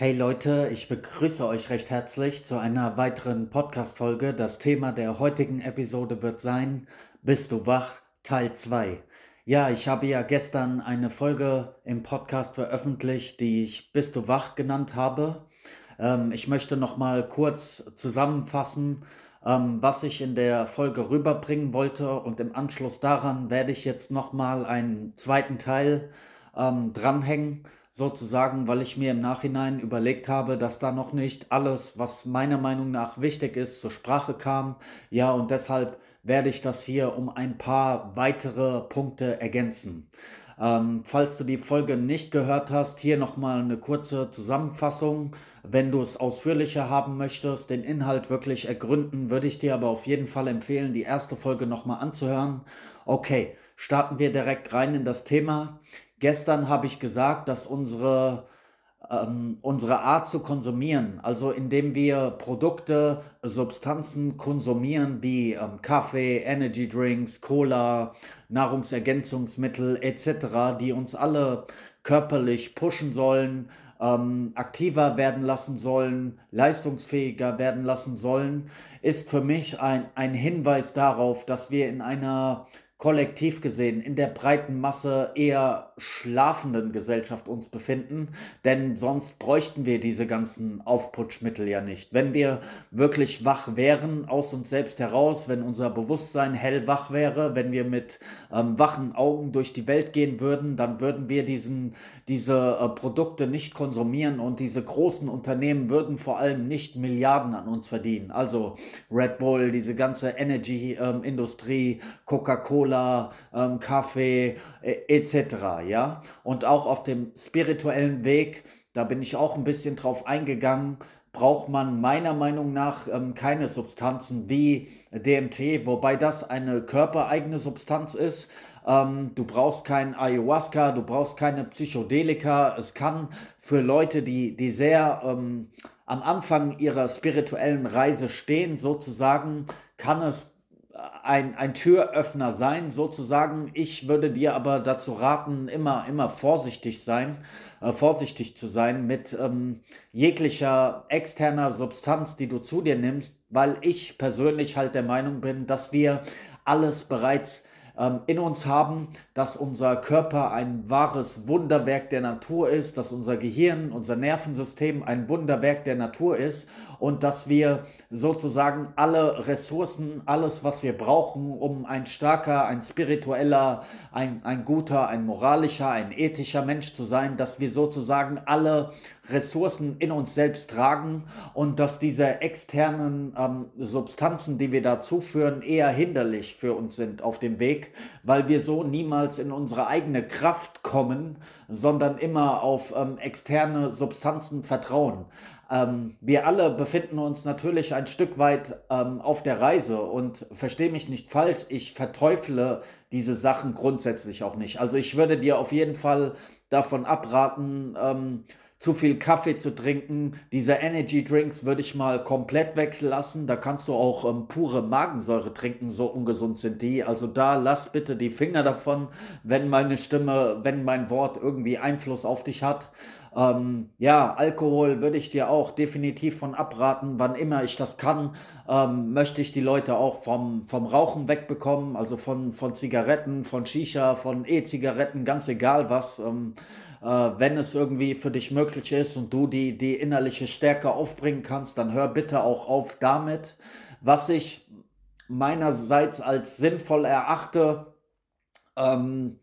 Hey Leute, ich begrüße euch recht herzlich zu einer weiteren Podcast-Folge. Das Thema der heutigen Episode wird sein: Bist du wach? Teil 2. Ja, ich habe ja gestern eine Folge im Podcast veröffentlicht, die ich Bist du wach genannt habe. Ähm, ich möchte nochmal kurz zusammenfassen, ähm, was ich in der Folge rüberbringen wollte und im Anschluss daran werde ich jetzt nochmal einen zweiten Teil ähm, dranhängen sozusagen, weil ich mir im Nachhinein überlegt habe, dass da noch nicht alles, was meiner Meinung nach wichtig ist, zur Sprache kam. Ja, und deshalb werde ich das hier um ein paar weitere Punkte ergänzen. Ähm, falls du die Folge nicht gehört hast, hier nochmal eine kurze Zusammenfassung. Wenn du es ausführlicher haben möchtest, den Inhalt wirklich ergründen, würde ich dir aber auf jeden Fall empfehlen, die erste Folge nochmal anzuhören. Okay, starten wir direkt rein in das Thema. Gestern habe ich gesagt, dass unsere, ähm, unsere Art zu konsumieren, also indem wir Produkte, Substanzen konsumieren wie ähm, Kaffee, Energy Drinks, Cola, Nahrungsergänzungsmittel etc., die uns alle körperlich pushen sollen, ähm, aktiver werden lassen sollen, leistungsfähiger werden lassen sollen, ist für mich ein, ein Hinweis darauf, dass wir in einer kollektiv gesehen in der breiten Masse eher schlafenden Gesellschaft uns befinden, denn sonst bräuchten wir diese ganzen Aufputschmittel ja nicht. Wenn wir wirklich wach wären aus uns selbst heraus, wenn unser Bewusstsein hellwach wäre, wenn wir mit ähm, wachen Augen durch die Welt gehen würden, dann würden wir diesen, diese äh, Produkte nicht konsumieren und diese großen Unternehmen würden vor allem nicht Milliarden an uns verdienen. Also Red Bull, diese ganze Energy-Industrie, ähm, Coca-Cola, Cola, ähm, Kaffee äh, etc. Ja, und auch auf dem spirituellen Weg, da bin ich auch ein bisschen drauf eingegangen, braucht man meiner Meinung nach ähm, keine Substanzen wie DMT, wobei das eine körpereigene Substanz ist. Ähm, du brauchst kein Ayahuasca, du brauchst keine Psychedelika. Es kann für Leute, die, die sehr ähm, am Anfang ihrer spirituellen Reise stehen, sozusagen, kann es ein, ein Türöffner sein, sozusagen. Ich würde dir aber dazu raten, immer, immer vorsichtig sein, äh, vorsichtig zu sein mit ähm, jeglicher externer Substanz, die du zu dir nimmst, weil ich persönlich halt der Meinung bin, dass wir alles bereits ähm, in uns haben, dass unser Körper ein wahres Wunderwerk der Natur ist, dass unser Gehirn, unser Nervensystem ein Wunderwerk der Natur ist und dass wir sozusagen alle Ressourcen, alles, was wir brauchen, um ein starker, ein spiritueller, ein, ein guter, ein moralischer, ein ethischer Mensch zu sein, dass wir sozusagen alle Ressourcen in uns selbst tragen und dass diese externen ähm, Substanzen, die wir da zuführen, eher hinderlich für uns sind auf dem Weg, weil wir so niemals in unsere eigene Kraft kommen, sondern immer auf ähm, externe Substanzen vertrauen. Ähm, wir alle befinden uns natürlich ein Stück weit ähm, auf der Reise und verstehe mich nicht falsch, ich verteufle diese Sachen grundsätzlich auch nicht. Also ich würde dir auf jeden Fall davon abraten, ähm, zu viel Kaffee zu trinken. Diese Energy Drinks würde ich mal komplett weglassen. Da kannst du auch ähm, pure Magensäure trinken, so ungesund sind die. Also da lass bitte die Finger davon, wenn meine Stimme, wenn mein Wort irgendwie Einfluss auf dich hat. Ähm, ja, Alkohol würde ich dir auch definitiv von abraten, wann immer ich das kann. Ähm, möchte ich die Leute auch vom, vom Rauchen wegbekommen, also von, von Zigaretten, von Shisha, von E-Zigaretten, ganz egal was. Ähm, äh, wenn es irgendwie für dich möglich ist und du die, die innerliche Stärke aufbringen kannst, dann hör bitte auch auf damit. Was ich meinerseits als sinnvoll erachte, ähm,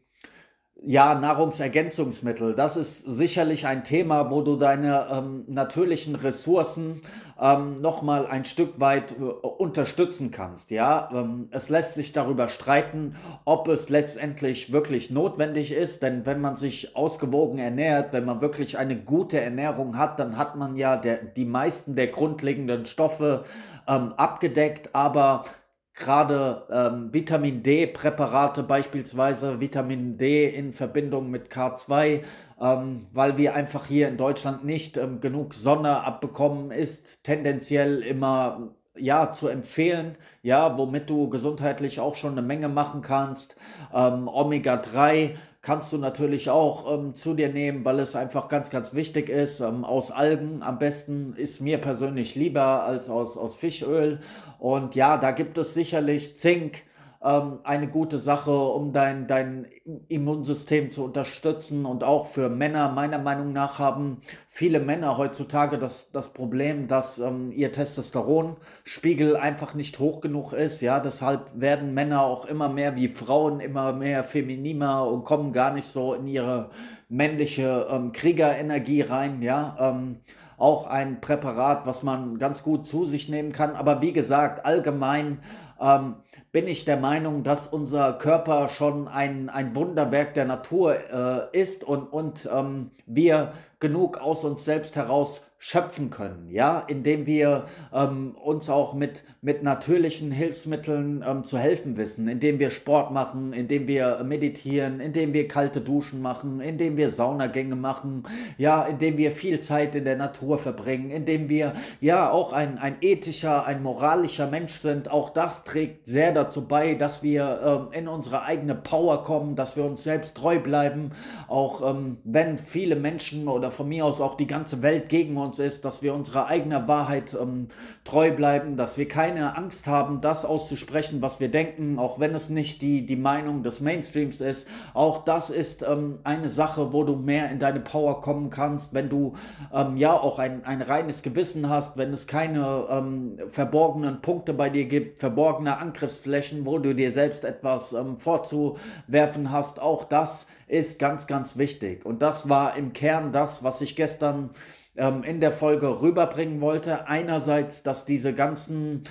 ja, Nahrungsergänzungsmittel, das ist sicherlich ein Thema, wo du deine ähm, natürlichen Ressourcen ähm, nochmal ein Stück weit äh, unterstützen kannst. Ja, ähm, es lässt sich darüber streiten, ob es letztendlich wirklich notwendig ist, denn wenn man sich ausgewogen ernährt, wenn man wirklich eine gute Ernährung hat, dann hat man ja der, die meisten der grundlegenden Stoffe ähm, abgedeckt, aber gerade ähm, Vitamin D-Präparate, beispielsweise Vitamin D in Verbindung mit K2, ähm, weil wir einfach hier in Deutschland nicht ähm, genug Sonne abbekommen, ist tendenziell immer ja, zu empfehlen, ja, womit du gesundheitlich auch schon eine Menge machen kannst. Ähm, Omega-3 kannst du natürlich auch ähm, zu dir nehmen, weil es einfach ganz, ganz wichtig ist. Ähm, aus Algen am besten ist mir persönlich lieber als aus, aus Fischöl. Und ja, da gibt es sicherlich Zink, ähm, eine gute Sache, um dein, dein Immunsystem zu unterstützen. Und auch für Männer, meiner Meinung nach, haben viele Männer heutzutage das, das Problem, dass ähm, ihr Testosteronspiegel einfach nicht hoch genug ist. Ja, deshalb werden Männer auch immer mehr wie Frauen, immer mehr femininer und kommen gar nicht so in ihre männliche ähm, Kriegerenergie rein. Ja, ähm, auch ein Präparat, was man ganz gut zu sich nehmen kann. Aber wie gesagt, allgemein ähm, bin ich der Meinung, dass unser Körper schon ein, ein Wunderwerk der Natur äh, ist und, und ähm, wir genug aus uns selbst heraus schöpfen können, ja, indem wir ähm, uns auch mit, mit natürlichen Hilfsmitteln ähm, zu helfen wissen, indem wir Sport machen, indem wir meditieren, indem wir kalte Duschen machen, indem wir Saunagänge machen, ja, indem wir viel Zeit in der Natur verbringen, indem wir ja auch ein, ein ethischer, ein moralischer Mensch sind. Auch das trägt sehr dazu bei, dass wir ähm, in unsere eigene Power kommen, dass wir uns selbst treu bleiben, auch ähm, wenn viele Menschen oder von mir aus auch die ganze Welt gegen uns ist, dass wir unserer eigenen Wahrheit ähm, treu bleiben, dass wir keine Angst haben, das auszusprechen, was wir denken, auch wenn es nicht die, die Meinung des Mainstreams ist. Auch das ist ähm, eine Sache, wo du mehr in deine Power kommen kannst, wenn du ähm, ja auch ein, ein reines Gewissen hast, wenn es keine ähm, verborgenen Punkte bei dir gibt, verborgene Angriffsflächen, wo du dir selbst etwas ähm, vorzuwerfen hast. Auch das ist ganz, ganz wichtig. Und das war im Kern das, was ich gestern ähm, in der Folge rüberbringen wollte. Einerseits, dass diese ganzen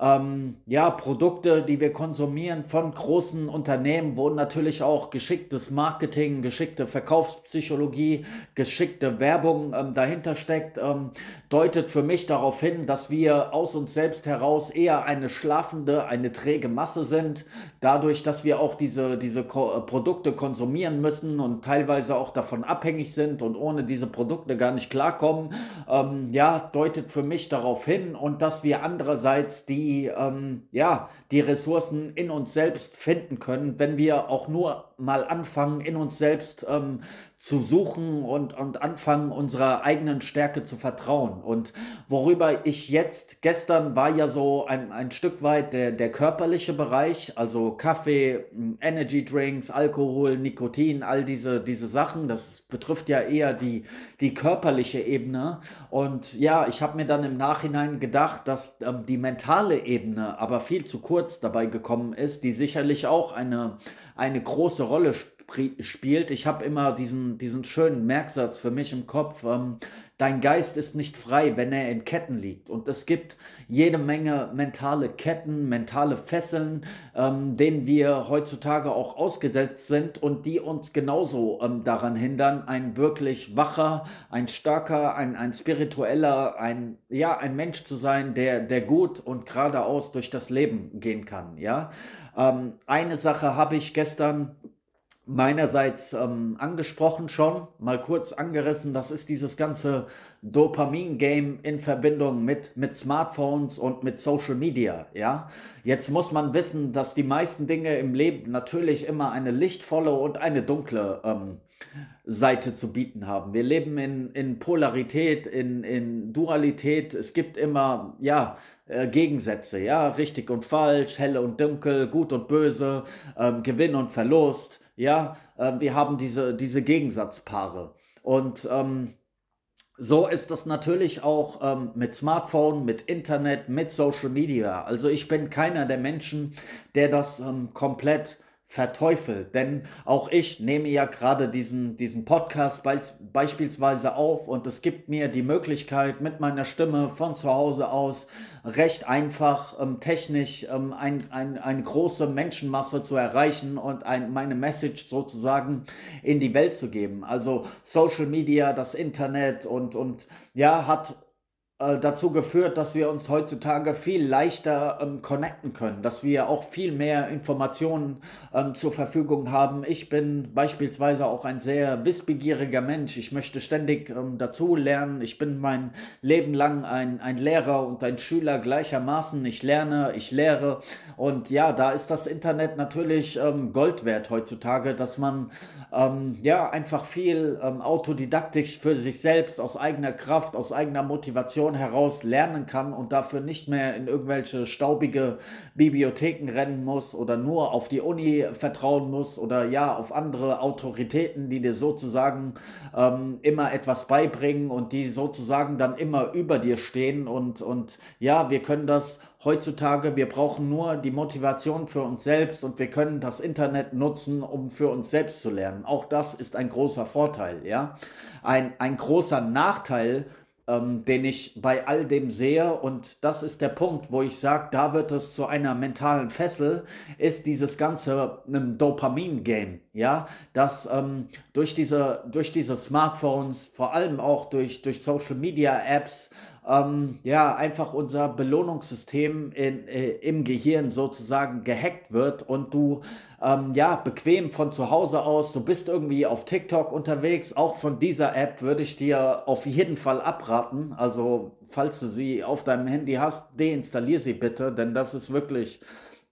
ähm, ja, Produkte, die wir konsumieren von großen Unternehmen, wo natürlich auch geschicktes Marketing, geschickte Verkaufspsychologie, geschickte Werbung ähm, dahinter steckt, ähm, deutet für mich darauf hin, dass wir aus uns selbst heraus eher eine schlafende, eine träge Masse sind. Dadurch, dass wir auch diese, diese Ko äh, Produkte konsumieren müssen und teilweise auch davon abhängig sind und ohne diese Produkte gar nicht klarkommen, ähm, ja, deutet für mich darauf hin und dass wir andererseits die die, ähm, ja, die Ressourcen in uns selbst finden können, wenn wir auch nur mal anfangen, in uns selbst ähm, zu suchen und, und anfangen, unserer eigenen Stärke zu vertrauen. Und worüber ich jetzt, gestern war ja so ein, ein Stück weit der, der körperliche Bereich, also Kaffee, Energy Drinks, Alkohol, Nikotin, all diese, diese Sachen, das betrifft ja eher die, die körperliche Ebene. Und ja, ich habe mir dann im Nachhinein gedacht, dass ähm, die mentale Ebene aber viel zu kurz dabei gekommen ist, die sicherlich auch eine, eine große Rolle spielt spielt. Ich habe immer diesen, diesen schönen Merksatz für mich im Kopf. Ähm, dein Geist ist nicht frei, wenn er in Ketten liegt. Und es gibt jede Menge mentale Ketten, mentale Fesseln, ähm, denen wir heutzutage auch ausgesetzt sind und die uns genauso ähm, daran hindern, ein wirklich wacher, ein starker, ein, ein spiritueller, ein, ja, ein Mensch zu sein, der, der gut und geradeaus durch das Leben gehen kann. Ja? Ähm, eine Sache habe ich gestern meinerseits ähm, angesprochen schon, mal kurz angerissen, das ist dieses ganze Dopamin-Game in Verbindung mit, mit Smartphones und mit Social Media, ja. Jetzt muss man wissen, dass die meisten Dinge im Leben natürlich immer eine lichtvolle und eine dunkle ähm, Seite zu bieten haben. Wir leben in, in Polarität, in, in Dualität. Es gibt immer, ja, äh, Gegensätze, ja, richtig und falsch, helle und dunkel, gut und böse, ähm, Gewinn und Verlust ja, äh, wir haben diese, diese Gegensatzpaare. Und ähm, so ist das natürlich auch ähm, mit Smartphone, mit Internet, mit Social Media. Also ich bin keiner der Menschen, der das ähm, komplett verteufelt. Denn auch ich nehme ja gerade diesen, diesen Podcast be beispielsweise auf und es gibt mir die Möglichkeit, mit meiner Stimme von zu Hause aus recht einfach ähm, technisch ähm, ein, ein, eine große Menschenmasse zu erreichen und ein, meine Message sozusagen in die Welt zu geben. Also Social Media, das Internet und, und ja, hat äh, dazu geführt, dass wir uns heutzutage viel leichter ähm, connecten können, dass wir auch viel mehr Informationen ähm, zur Verfügung haben. Ich bin beispielsweise auch ein sehr wissbegieriger Mensch. Ich möchte ständig ähm, dazu lernen. Ich bin mein Leben lang ein, ein Lehrer und ein Schüler gleichermaßen. Ich lerne, ich lehre. Und ja, da ist das Internet natürlich ähm, Gold wert heutzutage, dass man ähm, ja einfach viel ähm, autodidaktisch für sich selbst aus eigener Kraft, aus eigener Motivation Situation heraus lernen kann und dafür nicht mehr in irgendwelche staubige Bibliotheken rennen muss oder nur auf die Uni vertrauen muss oder ja auf andere Autoritäten, die dir sozusagen ähm, immer etwas beibringen und die sozusagen dann immer über dir stehen und, und ja, wir können das heutzutage, wir brauchen nur die Motivation für uns selbst und wir können das Internet nutzen, um für uns selbst zu lernen. Auch das ist ein großer Vorteil, ja. Ein, ein großer Nachteil ähm, den ich bei all dem sehe. Und das ist der Punkt, wo ich sage, da wird es zu einer mentalen Fessel, ist dieses ganze Dopamin-Game. Ja, dass ähm, durch, diese, durch diese Smartphones, vor allem auch durch, durch Social-Media-Apps, ähm, ja, einfach unser Belohnungssystem in, äh, im Gehirn sozusagen gehackt wird und du ähm, ja bequem von zu Hause aus, du bist irgendwie auf TikTok unterwegs, auch von dieser App würde ich dir auf jeden Fall abraten. Also, falls du sie auf deinem Handy hast, deinstallier sie bitte, denn das ist wirklich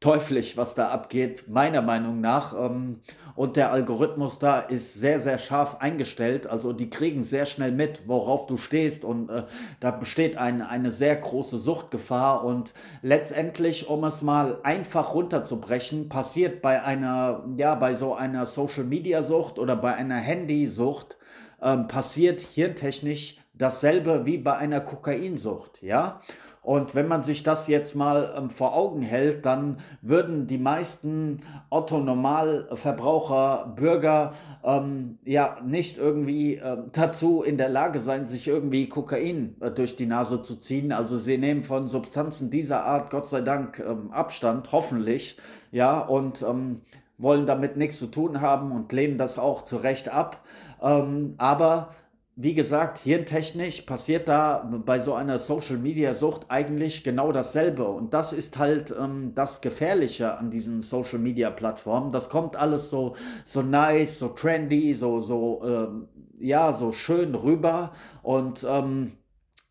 teuflisch, was da abgeht, meiner Meinung nach. Ähm, und der Algorithmus da ist sehr, sehr scharf eingestellt. Also die kriegen sehr schnell mit, worauf du stehst. Und äh, da besteht ein, eine sehr große Suchtgefahr. Und letztendlich, um es mal einfach runterzubrechen, passiert bei einer, ja, bei so einer Social-Media-Sucht oder bei einer Handysucht, ähm, passiert hirntechnisch dasselbe wie bei einer Kokainsucht, ja. Und wenn man sich das jetzt mal ähm, vor Augen hält, dann würden die meisten Otto-Normalverbraucher, Bürger ähm, ja nicht irgendwie äh, dazu in der Lage sein, sich irgendwie Kokain äh, durch die Nase zu ziehen. Also sie nehmen von Substanzen dieser Art Gott sei Dank ähm, Abstand, hoffentlich, ja, und ähm, wollen damit nichts zu tun haben und lehnen das auch zu Recht ab. Ähm, aber wie gesagt, hirntechnisch passiert da bei so einer Social-Media-Sucht eigentlich genau dasselbe. Und das ist halt ähm, das Gefährliche an diesen Social-Media-Plattformen. Das kommt alles so, so nice, so trendy, so, so, ähm, ja, so schön rüber. Und ähm,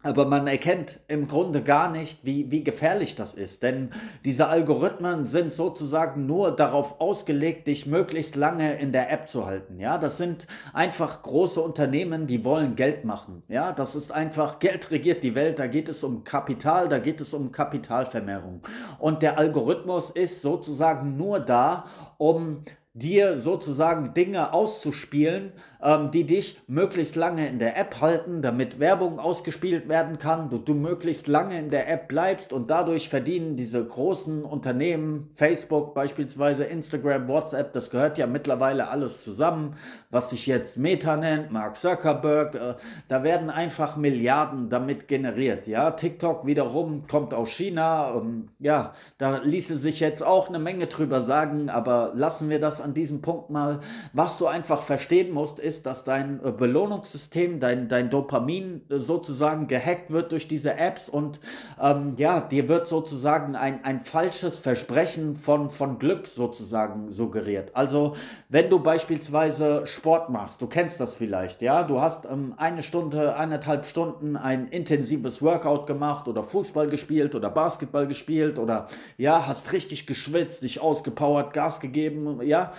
aber man erkennt im Grunde gar nicht, wie, wie gefährlich das ist. Denn diese Algorithmen sind sozusagen nur darauf ausgelegt, dich möglichst lange in der App zu halten. Ja, das sind einfach große Unternehmen, die wollen Geld machen. Ja, das ist einfach, Geld regiert die Welt. Da geht es um Kapital, da geht es um Kapitalvermehrung. Und der Algorithmus ist sozusagen nur da, um dir sozusagen Dinge auszuspielen, ähm, die dich möglichst lange in der App halten, damit Werbung ausgespielt werden kann, du, du möglichst lange in der App bleibst und dadurch verdienen diese großen Unternehmen, Facebook beispielsweise, Instagram, WhatsApp, das gehört ja mittlerweile alles zusammen, was sich jetzt Meta nennt, Mark Zuckerberg, äh, da werden einfach Milliarden damit generiert, ja, TikTok wiederum kommt aus China, ähm, ja, da ließe sich jetzt auch eine Menge drüber sagen, aber lassen wir das an diesem Punkt mal. Was du einfach verstehen musst, ist, dass dein äh, Belohnungssystem, dein, dein Dopamin äh, sozusagen gehackt wird durch diese Apps und ähm, ja, dir wird sozusagen ein, ein falsches Versprechen von, von Glück sozusagen suggeriert. Also, wenn du beispielsweise Sport machst, du kennst das vielleicht, ja, du hast ähm, eine Stunde, eineinhalb Stunden ein intensives Workout gemacht oder Fußball gespielt oder Basketball gespielt oder ja, hast richtig geschwitzt, dich ausgepowert, Gas gegeben, ja,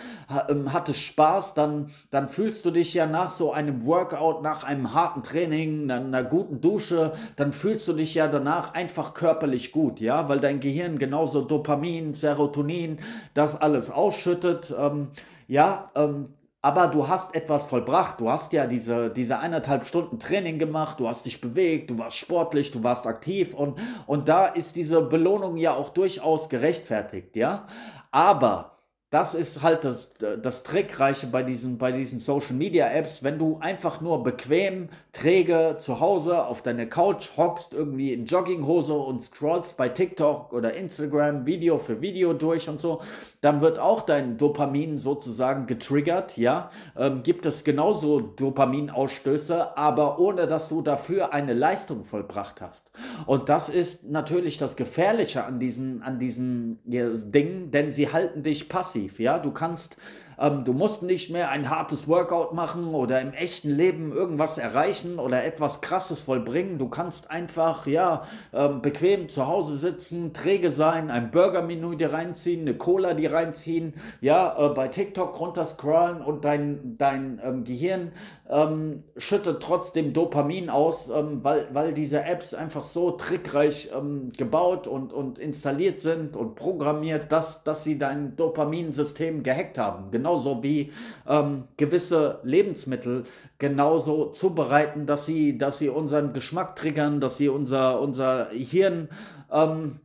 ähm, hattest Spaß, dann, dann fühlst du dich ja nach so einem Workout, nach einem harten Training, einer guten Dusche, dann fühlst du dich ja danach einfach körperlich gut, ja, weil dein Gehirn genauso Dopamin, Serotonin, das alles ausschüttet, ähm, ja, ähm, aber du hast etwas vollbracht. Du hast ja diese, diese eineinhalb Stunden Training gemacht, du hast dich bewegt, du warst sportlich, du warst aktiv und, und da ist diese Belohnung ja auch durchaus gerechtfertigt, ja. Aber das ist halt das, das Trickreiche bei diesen, bei diesen Social Media Apps, wenn du einfach nur bequem, träge zu Hause auf deiner Couch hockst, irgendwie in Jogginghose und scrollst bei TikTok oder Instagram Video für Video durch und so, dann wird auch dein Dopamin sozusagen getriggert, ja. Ähm, gibt es genauso Dopaminausstöße, aber ohne dass du dafür eine Leistung vollbracht hast. Und das ist natürlich das Gefährliche an diesen, an diesen Dingen, denn sie halten dich passiv, ja. Du kannst ähm, du musst nicht mehr ein hartes Workout machen oder im echten Leben irgendwas erreichen oder etwas Krasses vollbringen. Du kannst einfach, ja, ähm, bequem zu Hause sitzen, träge sein, ein Burgermenü dir reinziehen, eine Cola dir reinziehen, ja, äh, bei TikTok runterscrollen und dein, dein ähm, Gehirn ähm, schüttet trotzdem Dopamin aus, ähm, weil, weil diese Apps einfach so trickreich ähm, gebaut und, und installiert sind und programmiert, dass, dass sie dein Dopaminsystem gehackt haben. Genau genauso wie ähm, gewisse Lebensmittel genauso zubereiten, dass sie, dass sie unseren Geschmack triggern, dass sie unser, unser Hirn ähm,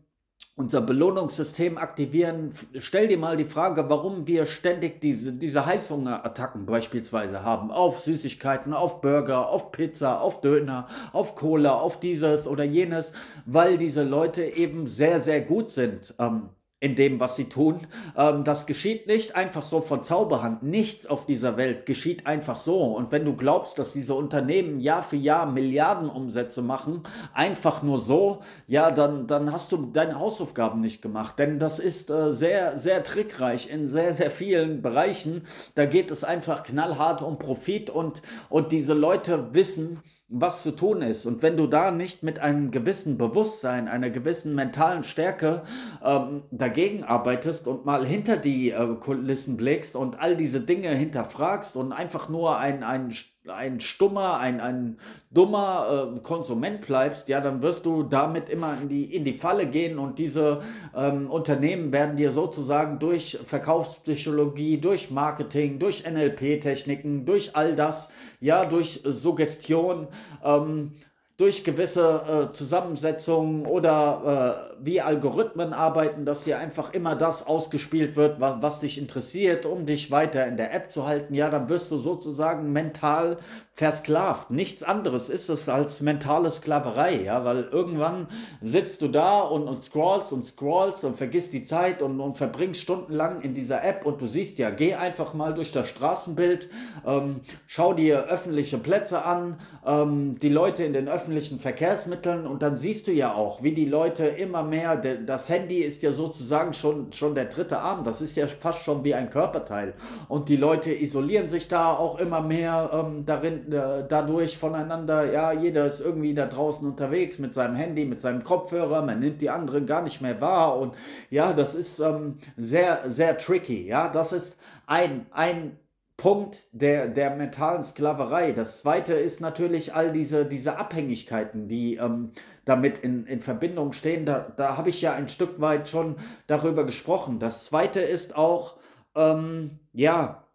unser Belohnungssystem aktivieren. Stell dir mal die Frage, warum wir ständig diese, diese Heißhungerattacken beispielsweise haben. Auf Süßigkeiten, auf Burger, auf Pizza, auf Döner, auf Cola, auf dieses oder jenes, weil diese Leute eben sehr, sehr gut sind. Ähm, in dem, was sie tun. Ähm, das geschieht nicht einfach so von Zauberhand. Nichts auf dieser Welt geschieht einfach so. Und wenn du glaubst, dass diese Unternehmen Jahr für Jahr Milliardenumsätze machen, einfach nur so, ja, dann, dann hast du deine Hausaufgaben nicht gemacht. Denn das ist äh, sehr, sehr trickreich in sehr, sehr vielen Bereichen. Da geht es einfach knallhart um Profit und, und diese Leute wissen, was zu tun ist. Und wenn du da nicht mit einem gewissen Bewusstsein, einer gewissen mentalen Stärke ähm, dagegen arbeitest und mal hinter die äh, Kulissen blickst und all diese Dinge hinterfragst und einfach nur ein, ein ein stummer, ein, ein dummer äh, Konsument bleibst, ja, dann wirst du damit immer in die, in die Falle gehen und diese ähm, Unternehmen werden dir sozusagen durch Verkaufspsychologie, durch Marketing, durch NLP-Techniken, durch all das, ja, durch Suggestion, ähm, durch gewisse äh, Zusammensetzungen oder äh, wie Algorithmen arbeiten, dass hier einfach immer das ausgespielt wird, was, was, dich interessiert, um dich weiter in der App zu halten, ja, dann wirst du sozusagen mental versklavt. Nichts anderes ist es als mentale Sklaverei, ja, weil irgendwann sitzt du da und, und scrollst und scrollst und vergisst die Zeit und, und verbringst stundenlang in dieser App und du siehst ja, geh einfach mal durch das Straßenbild, ähm, schau dir öffentliche Plätze an, ähm, die Leute in den öffentlichen Verkehrsmitteln und dann siehst du ja auch, wie die Leute immer mehr, das Handy ist ja sozusagen schon, schon der dritte Arm, das ist ja fast schon wie ein Körperteil. Und die Leute isolieren sich da auch immer mehr ähm, darin, äh, dadurch voneinander, ja, jeder ist irgendwie da draußen unterwegs mit seinem Handy, mit seinem Kopfhörer, man nimmt die anderen gar nicht mehr wahr. Und ja, das ist ähm, sehr, sehr tricky, ja, das ist ein, ein Punkt der, der mentalen Sklaverei. Das zweite ist natürlich all diese, diese Abhängigkeiten, die ähm, damit in, in Verbindung stehen. Da, da habe ich ja ein Stück weit schon darüber gesprochen. Das zweite ist auch, ähm, ja,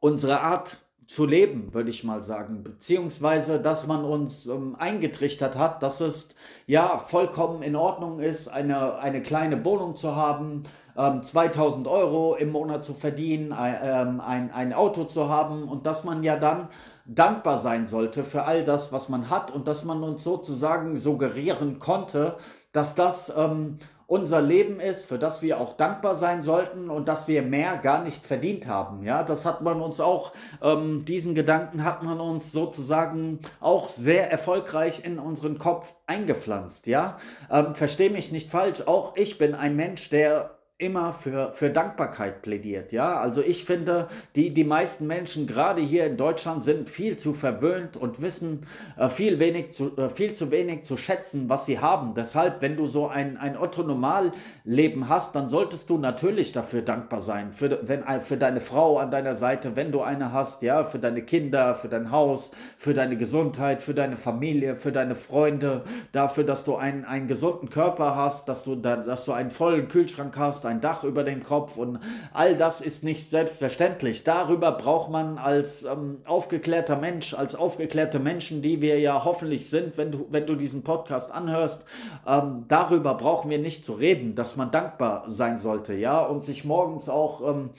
unsere Art zu leben, würde ich mal sagen. Beziehungsweise, dass man uns ähm, eingetrichtert hat, dass es ja vollkommen in Ordnung ist, eine, eine kleine Wohnung zu haben, ähm, 2000 Euro im Monat zu verdienen, ein, ähm, ein, ein Auto zu haben und dass man ja dann dankbar sein sollte für all das, was man hat und dass man uns sozusagen suggerieren konnte, dass das ähm, unser Leben ist, für das wir auch dankbar sein sollten und dass wir mehr gar nicht verdient haben. Ja, das hat man uns auch, ähm, diesen Gedanken hat man uns sozusagen auch sehr erfolgreich in unseren Kopf eingepflanzt. Ja, ähm, verstehe mich nicht falsch, auch ich bin ein Mensch, der immer für, für Dankbarkeit plädiert. Ja, also ich finde, die, die meisten Menschen, gerade hier in Deutschland, sind viel zu verwöhnt und wissen äh, viel, wenig zu, äh, viel zu wenig zu schätzen, was sie haben. Deshalb, wenn du so ein, ein Otto-Normal-Leben hast, dann solltest du natürlich dafür dankbar sein. Für, wenn, äh, für deine Frau an deiner Seite, wenn du eine hast, ja, für deine Kinder, für dein Haus, für deine Gesundheit, für deine Familie, für deine Freunde, dafür, dass du einen, einen gesunden Körper hast, dass du, dass du einen vollen Kühlschrank hast, ein Dach über dem Kopf und all das ist nicht selbstverständlich. Darüber braucht man als ähm, aufgeklärter Mensch, als aufgeklärte Menschen, die wir ja hoffentlich sind, wenn du, wenn du diesen Podcast anhörst, ähm, darüber brauchen wir nicht zu reden, dass man dankbar sein sollte, ja, und sich morgens auch ähm,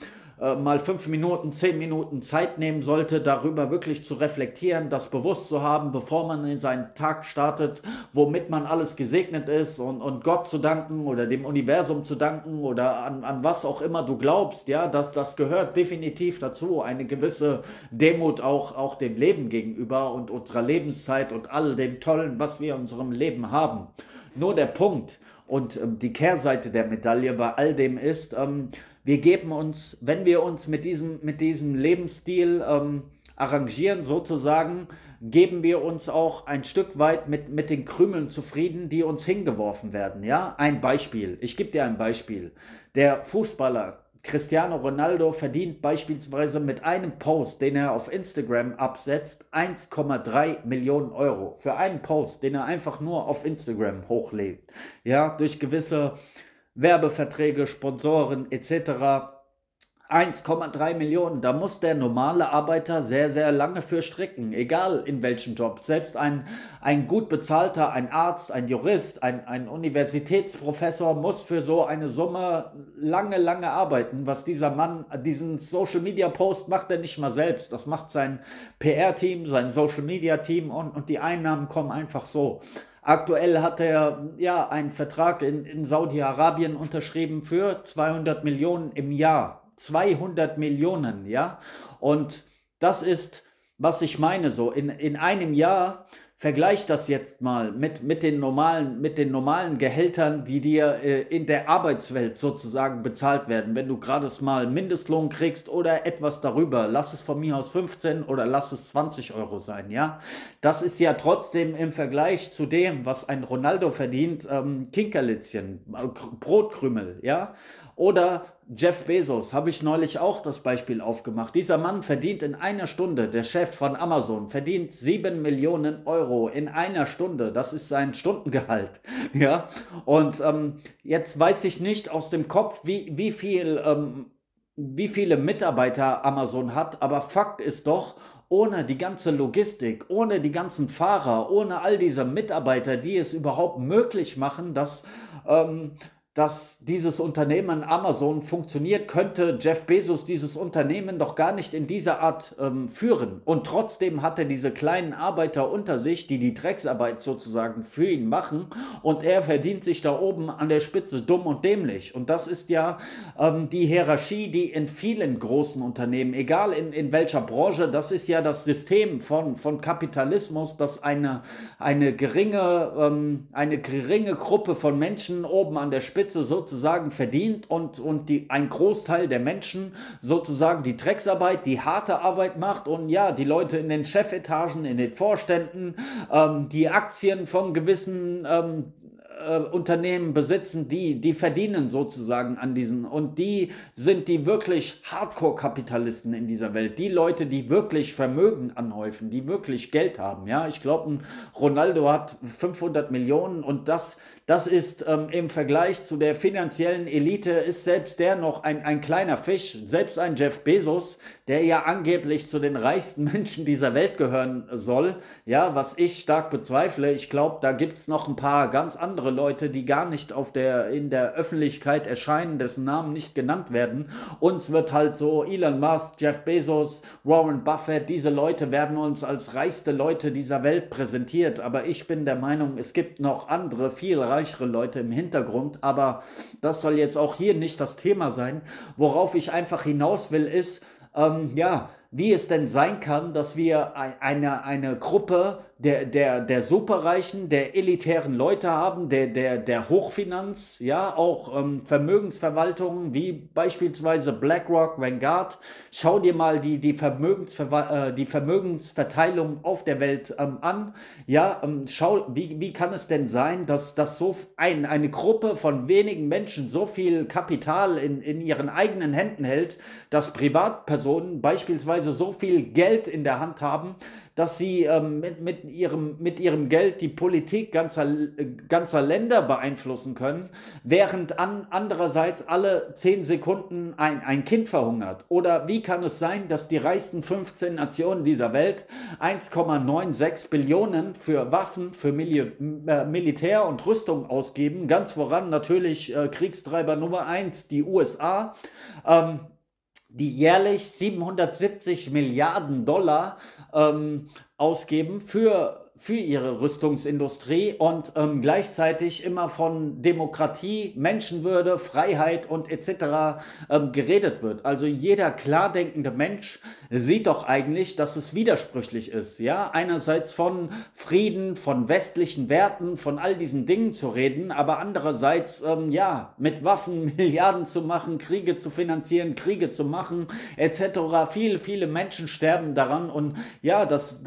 äh, mal fünf Minuten, zehn Minuten Zeit nehmen sollte, darüber wirklich zu reflektieren, das bewusst zu haben, bevor man in seinen Tag startet, womit man alles gesegnet ist und, und Gott zu danken oder dem Universum zu danken oder an, an was auch immer du glaubst, ja, das, das gehört definitiv dazu, eine gewisse Demut auch, auch dem Leben gegenüber und unserer Lebenszeit und all dem Tollen, was wir in unserem Leben haben. Nur der Punkt und ähm, die Kehrseite der Medaille bei all dem ist, ähm, wir geben uns, wenn wir uns mit diesem, mit diesem Lebensstil ähm, arrangieren, sozusagen, geben wir uns auch ein Stück weit mit, mit den Krümeln zufrieden, die uns hingeworfen werden. Ja, ein Beispiel. Ich gebe dir ein Beispiel. Der Fußballer Cristiano Ronaldo verdient beispielsweise mit einem Post, den er auf Instagram absetzt, 1,3 Millionen Euro. Für einen Post, den er einfach nur auf Instagram hochlädt. Ja, durch gewisse Werbeverträge, Sponsoren etc. 1,3 Millionen, da muss der normale Arbeiter sehr, sehr lange für stricken, egal in welchem Job. Selbst ein, ein gut bezahlter, ein Arzt, ein Jurist, ein, ein Universitätsprofessor muss für so eine Summe lange, lange arbeiten. Was dieser Mann, diesen Social-Media-Post macht er nicht mal selbst. Das macht sein PR-Team, sein Social-Media-Team und, und die Einnahmen kommen einfach so. Aktuell hat er ja einen Vertrag in, in Saudi-Arabien unterschrieben für 200 Millionen im Jahr. 200 Millionen, ja. Und das ist, was ich meine, so in, in einem Jahr Vergleich das jetzt mal mit, mit, den normalen, mit den normalen Gehältern, die dir äh, in der Arbeitswelt sozusagen bezahlt werden. Wenn du gerade mal Mindestlohn kriegst oder etwas darüber, lass es von mir aus 15 oder lass es 20 Euro sein, ja. Das ist ja trotzdem im Vergleich zu dem, was ein Ronaldo verdient, ähm, Kinkerlitzchen, äh, Brotkrümel, ja. Oder Jeff Bezos, habe ich neulich auch das Beispiel aufgemacht. Dieser Mann verdient in einer Stunde, der Chef von Amazon, verdient 7 Millionen Euro in einer Stunde. Das ist sein Stundengehalt. Ja, und ähm, jetzt weiß ich nicht aus dem Kopf, wie, wie viel. Ähm, wie viele Mitarbeiter Amazon hat, aber Fakt ist doch, ohne die ganze Logistik, ohne die ganzen Fahrer, ohne all diese Mitarbeiter, die es überhaupt möglich machen, dass ähm, dass dieses Unternehmen Amazon funktioniert, könnte Jeff Bezos dieses Unternehmen doch gar nicht in dieser Art ähm, führen. Und trotzdem hat er diese kleinen Arbeiter unter sich, die die Drecksarbeit sozusagen für ihn machen. Und er verdient sich da oben an der Spitze dumm und dämlich. Und das ist ja ähm, die Hierarchie, die in vielen großen Unternehmen, egal in, in welcher Branche, das ist ja das System von, von Kapitalismus, dass eine, eine, geringe, ähm, eine geringe Gruppe von Menschen oben an der Spitze Spitze sozusagen verdient und, und die, ein Großteil der Menschen sozusagen die Drecksarbeit, die harte Arbeit macht und ja, die Leute in den Chefetagen, in den Vorständen, ähm, die Aktien von gewissen ähm, äh, Unternehmen besitzen, die, die verdienen sozusagen an diesen und die sind die wirklich Hardcore-Kapitalisten in dieser Welt. Die Leute, die wirklich Vermögen anhäufen, die wirklich Geld haben. Ja, ich glaube, Ronaldo hat 500 Millionen und das, das ist ähm, im Vergleich zu der finanziellen Elite ist selbst der noch ein, ein kleiner Fisch. Selbst ein Jeff Bezos, der ja angeblich zu den reichsten Menschen dieser Welt gehören soll. Ja, was ich stark bezweifle. Ich glaube, da gibt es noch ein paar ganz andere Leute, die gar nicht auf der, in der Öffentlichkeit erscheinen, dessen Namen nicht genannt werden. Uns wird halt so Elon Musk, Jeff Bezos, Warren Buffett, diese Leute werden uns als reichste Leute dieser Welt präsentiert. Aber ich bin der Meinung, es gibt noch andere, viel reichere Leute im Hintergrund. Aber das soll jetzt auch hier nicht das Thema sein. Worauf ich einfach hinaus will, ist, ähm, ja, wie es denn sein kann, dass wir eine, eine Gruppe der, der, der Superreichen, der elitären Leute haben, der, der, der Hochfinanz, ja, auch ähm, Vermögensverwaltungen wie beispielsweise BlackRock, Vanguard. Schau dir mal die, die, Vermögensverwa äh, die Vermögensverteilung auf der Welt ähm, an. Ja, ähm, schau, wie, wie kann es denn sein, dass, dass so ein, eine Gruppe von wenigen Menschen so viel Kapital in, in ihren eigenen Händen hält, dass Privatpersonen beispielsweise beispielsweise so viel Geld in der Hand haben, dass sie ähm, mit, mit, ihrem, mit ihrem Geld die Politik ganzer, ganzer Länder beeinflussen können, während an, andererseits alle zehn Sekunden ein, ein Kind verhungert? Oder wie kann es sein, dass die reichsten 15 Nationen dieser Welt 1,96 Billionen für Waffen, für Mil äh, Militär und Rüstung ausgeben? Ganz voran natürlich äh, Kriegstreiber Nummer eins, die USA. Ähm, die jährlich 770 Milliarden Dollar ähm, ausgeben für für ihre Rüstungsindustrie und ähm, gleichzeitig immer von Demokratie, Menschenwürde, Freiheit und etc. Ähm, geredet wird. Also jeder klar denkende Mensch sieht doch eigentlich, dass es widersprüchlich ist. Ja, einerseits von Frieden, von westlichen Werten, von all diesen Dingen zu reden, aber andererseits ähm, ja mit Waffen Milliarden zu machen, Kriege zu finanzieren, Kriege zu machen etc. Viele, viele Menschen sterben daran und ja, das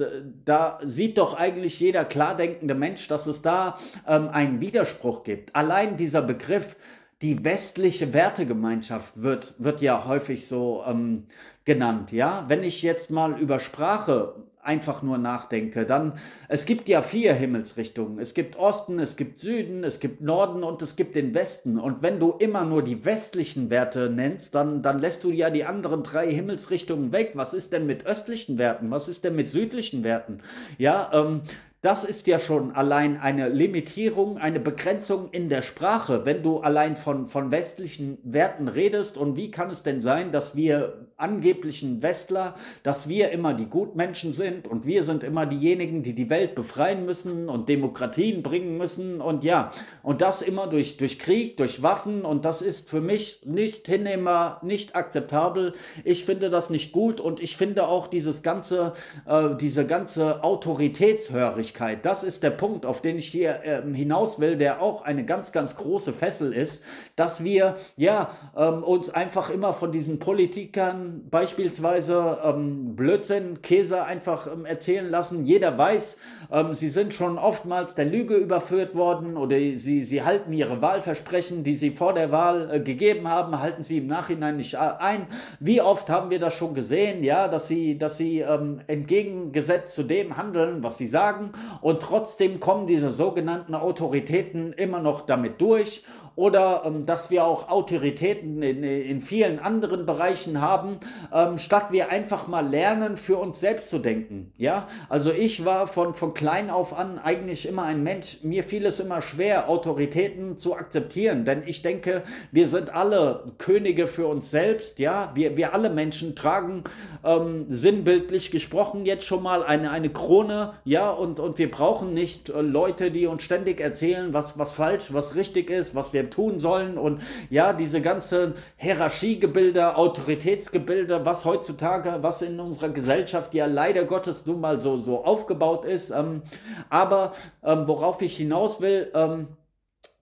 da sieht doch eigentlich eigentlich jeder klar denkende Mensch, dass es da ähm, einen Widerspruch gibt. Allein dieser Begriff, die westliche Wertegemeinschaft wird, wird ja häufig so ähm, genannt. Ja, wenn ich jetzt mal über Sprache einfach nur nachdenke, dann, es gibt ja vier Himmelsrichtungen. Es gibt Osten, es gibt Süden, es gibt Norden und es gibt den Westen. Und wenn du immer nur die westlichen Werte nennst, dann, dann lässt du ja die anderen drei Himmelsrichtungen weg. Was ist denn mit östlichen Werten? Was ist denn mit südlichen Werten? Ja, ähm, das ist ja schon allein eine Limitierung, eine Begrenzung in der Sprache, wenn du allein von, von westlichen Werten redest. Und wie kann es denn sein, dass wir angeblichen Westler, dass wir immer die Gutmenschen sind und wir sind immer diejenigen, die die Welt befreien müssen und Demokratien bringen müssen und ja, und das immer durch, durch Krieg, durch Waffen und das ist für mich nicht hinnehmbar, nicht akzeptabel. Ich finde das nicht gut und ich finde auch dieses ganze, äh, diese ganze Autoritätshörigkeit, das ist der Punkt, auf den ich hier äh, hinaus will, der auch eine ganz, ganz große Fessel ist, dass wir ja ähm, uns einfach immer von diesen Politikern beispielsweise ähm, Blödsinn, Käse einfach ähm, erzählen lassen. Jeder weiß, ähm, sie sind schon oftmals der Lüge überführt worden oder sie, sie halten ihre Wahlversprechen, die sie vor der Wahl äh, gegeben haben, halten sie im Nachhinein nicht äh, ein. Wie oft haben wir das schon gesehen, ja, dass sie, dass sie ähm, entgegengesetzt zu dem handeln, was sie sagen und trotzdem kommen diese sogenannten Autoritäten immer noch damit durch oder ähm, dass wir auch Autoritäten in, in vielen anderen Bereichen haben, ähm, statt wir einfach mal lernen, für uns selbst zu denken. Ja, also ich war von, von klein auf an eigentlich immer ein Mensch, mir fiel es immer schwer, Autoritäten zu akzeptieren, denn ich denke, wir sind alle Könige für uns selbst, ja, wir, wir alle Menschen tragen ähm, sinnbildlich gesprochen jetzt schon mal eine, eine Krone, ja, und, und wir brauchen nicht äh, Leute, die uns ständig erzählen, was, was falsch, was richtig ist, was wir tun sollen und ja, diese ganzen Hierarchiegebilde, Autoritätsgebilde, was heutzutage, was in unserer Gesellschaft ja leider Gottes nun mal so, so aufgebaut ist. Ähm, aber ähm, worauf ich hinaus will, ähm,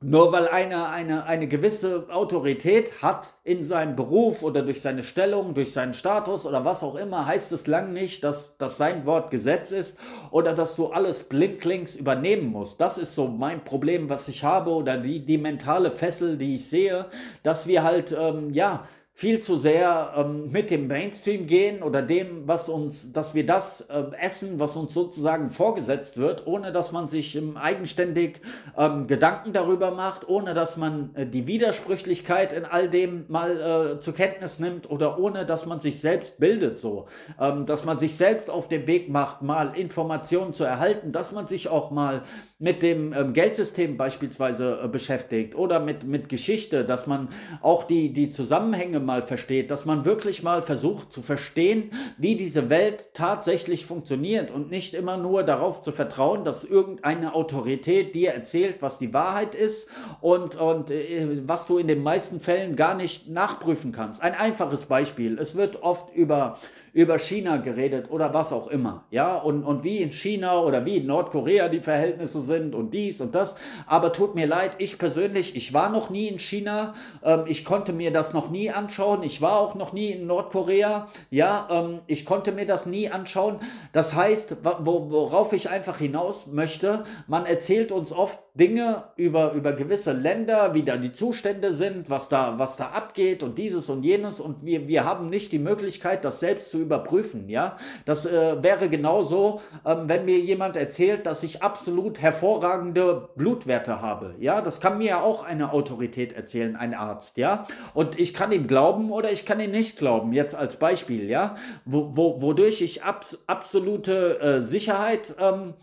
nur weil einer eine, eine gewisse Autorität hat in seinem Beruf oder durch seine Stellung, durch seinen Status oder was auch immer, heißt es lang nicht, dass, dass sein Wort Gesetz ist oder dass du alles blindlings übernehmen musst. Das ist so mein Problem, was ich habe oder die, die mentale Fessel, die ich sehe, dass wir halt, ähm, ja, viel zu sehr ähm, mit dem Mainstream gehen oder dem, was uns, dass wir das äh, essen, was uns sozusagen vorgesetzt wird, ohne dass man sich ähm, eigenständig ähm, Gedanken darüber macht, ohne dass man äh, die Widersprüchlichkeit in all dem mal äh, zur Kenntnis nimmt oder ohne dass man sich selbst bildet, so, ähm, dass man sich selbst auf den Weg macht, mal Informationen zu erhalten, dass man sich auch mal mit dem ähm, Geldsystem beispielsweise äh, beschäftigt oder mit, mit Geschichte, dass man auch die, die Zusammenhänge mal versteht, dass man wirklich mal versucht zu verstehen, wie diese Welt tatsächlich funktioniert und nicht immer nur darauf zu vertrauen, dass irgendeine Autorität dir erzählt, was die Wahrheit ist und, und äh, was du in den meisten Fällen gar nicht nachprüfen kannst. Ein einfaches Beispiel. Es wird oft über, über China geredet oder was auch immer. Ja, und, und wie in China oder wie in Nordkorea die Verhältnisse sind und dies und das. Aber tut mir leid, ich persönlich, ich war noch nie in China. Ähm, ich konnte mir das noch nie anschauen anschauen. Ich war auch noch nie in Nordkorea. Ja, ähm, ich konnte mir das nie anschauen. Das heißt, wo, worauf ich einfach hinaus möchte, man erzählt uns oft Dinge über, über gewisse Länder, wie da die Zustände sind, was da, was da abgeht und dieses und jenes und wir, wir haben nicht die Möglichkeit, das selbst zu überprüfen, ja. Das äh, wäre genauso, ähm, wenn mir jemand erzählt, dass ich absolut hervorragende Blutwerte habe, ja. Das kann mir auch eine Autorität erzählen, ein Arzt, ja. Und ich kann ihm glauben oder ich kann ihm nicht glauben, jetzt als Beispiel, ja. Wo, wo, wodurch ich abs absolute äh, Sicherheit ähm,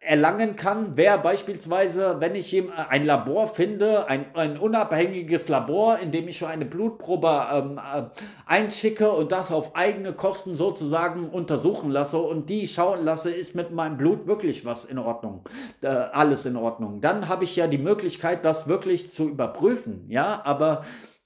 erlangen kann, wäre beispielsweise, wenn ich ein Labor finde, ein, ein unabhängiges Labor, in dem ich schon eine Blutprobe ähm, äh, einschicke und das auf eigene Kosten sozusagen untersuchen lasse und die schauen lasse, ist mit meinem Blut wirklich was in Ordnung, äh, alles in Ordnung. Dann habe ich ja die Möglichkeit, das wirklich zu überprüfen, ja, aber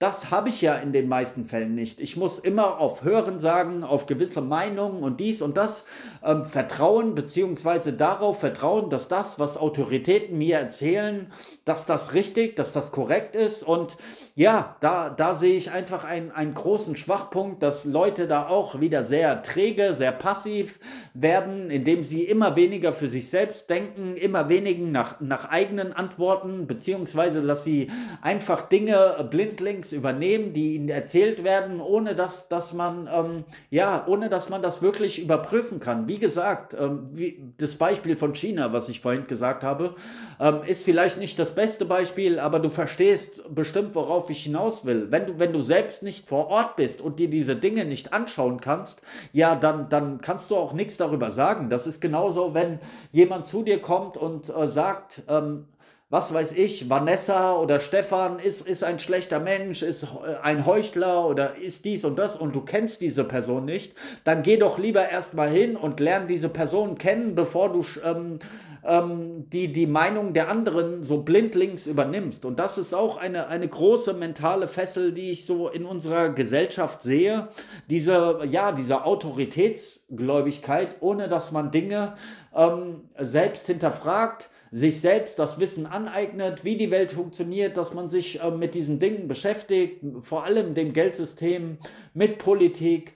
das habe ich ja in den meisten Fällen nicht. Ich muss immer auf Hören sagen, auf gewisse Meinungen und dies und das ähm, vertrauen, beziehungsweise darauf vertrauen, dass das, was Autoritäten mir erzählen, dass das richtig, dass das korrekt ist. Und ja, da, da sehe ich einfach einen, einen großen Schwachpunkt, dass Leute da auch wieder sehr träge, sehr passiv werden, indem sie immer weniger für sich selbst denken, immer weniger nach, nach eigenen Antworten, beziehungsweise dass sie einfach Dinge blindlings übernehmen, die ihnen erzählt werden, ohne dass, dass man, ähm, ja, ohne dass man das wirklich überprüfen kann. Wie gesagt, ähm, wie, das Beispiel von China, was ich vorhin gesagt habe, ähm, ist vielleicht nicht das beste Beispiel, aber du verstehst bestimmt, worauf ich hinaus will. Wenn du, wenn du selbst nicht vor Ort bist und dir diese Dinge nicht anschauen kannst, ja, dann, dann kannst du auch nichts darüber sagen. Das ist genauso, wenn jemand zu dir kommt und äh, sagt, ähm, was weiß ich, Vanessa oder Stefan ist, ist ein schlechter Mensch, ist äh, ein Heuchler oder ist dies und das und du kennst diese Person nicht, dann geh doch lieber erstmal hin und lern diese Person kennen, bevor du ähm, ähm, die, die Meinung der anderen so blindlings übernimmst. Und das ist auch eine, eine große mentale Fessel, die ich so in unserer Gesellschaft sehe. Diese, ja, diese Autoritätsgläubigkeit, ohne dass man Dinge ähm, selbst hinterfragt, sich selbst das Wissen aneignet, wie die Welt funktioniert, dass man sich äh, mit diesen Dingen beschäftigt, vor allem dem Geldsystem, mit Politik,